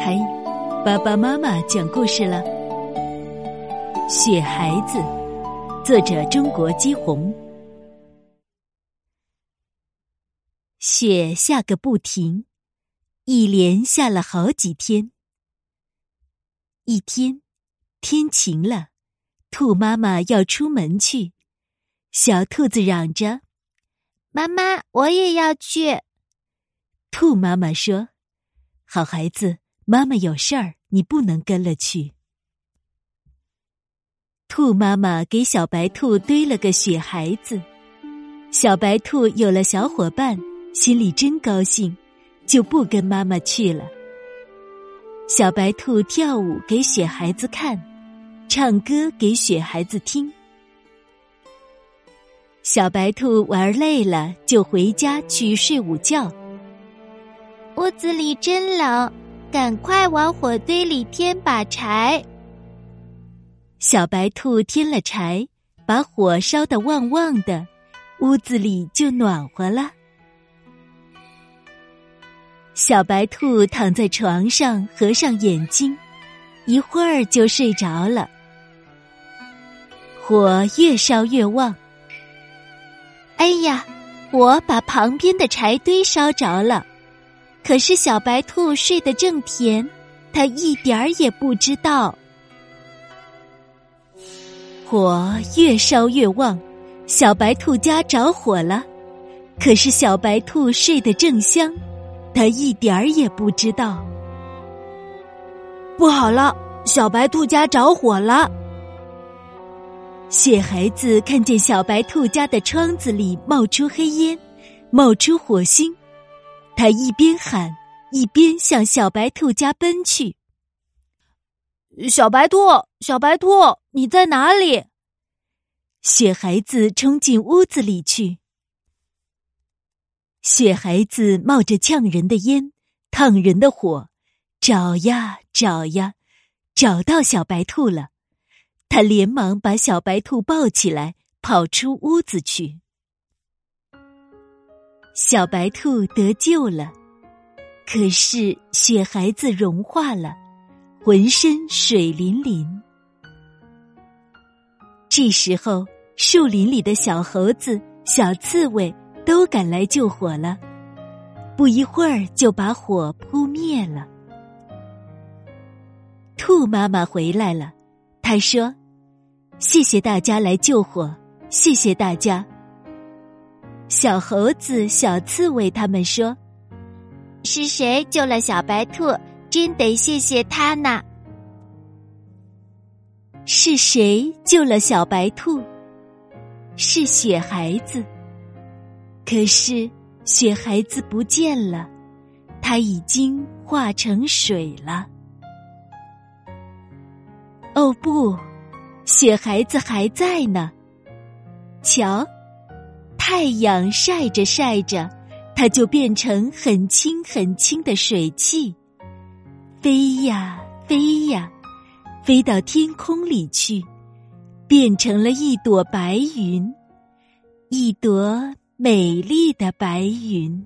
嗨，爸爸妈妈讲故事了。雪孩子，作者中国姬红。雪下个不停，一连下了好几天。一天，天晴了，兔妈妈要出门去，小兔子嚷着：“妈妈，我也要去。”兔妈妈说：“好孩子。”妈妈有事儿，你不能跟了去。兔妈妈给小白兔堆了个雪孩子，小白兔有了小伙伴，心里真高兴，就不跟妈妈去了。小白兔跳舞给雪孩子看，唱歌给雪孩子听。小白兔玩累了，就回家去睡午觉。屋子里真冷。赶快往火堆里添把柴。小白兔添了柴，把火烧得旺旺的，屋子里就暖和了。小白兔躺在床上，合上眼睛，一会儿就睡着了。火越烧越旺，哎呀，火把旁边的柴堆烧着了。可是小白兔睡得正甜，它一点儿也不知道。火越烧越旺，小白兔家着火了。可是小白兔睡得正香，它一点儿也不知道。不好了，小白兔家着火了！雪孩子看见小白兔家的窗子里冒出黑烟，冒出火星。他一边喊，一边向小白兔家奔去。小白兔，小白兔，你在哪里？雪孩子冲进屋子里去。雪孩子冒着呛人的烟，烫人的火，找呀找呀，找到小白兔了。他连忙把小白兔抱起来，跑出屋子去。小白兔得救了，可是雪孩子融化了，浑身水淋淋。这时候，树林里的小猴子、小刺猬都赶来救火了，不一会儿就把火扑灭了。兔妈妈回来了，她说：“谢谢大家来救火，谢谢大家。”小猴子、小刺猬他们说：“是谁救了小白兔？真得谢谢他呢。”是谁救了小白兔？是雪孩子。可是雪孩子不见了，他已经化成水了。哦不，雪孩子还在呢。瞧。太阳晒着晒着，它就变成很轻很轻的水汽，飞呀飞呀，飞到天空里去，变成了一朵白云，一朵美丽的白云。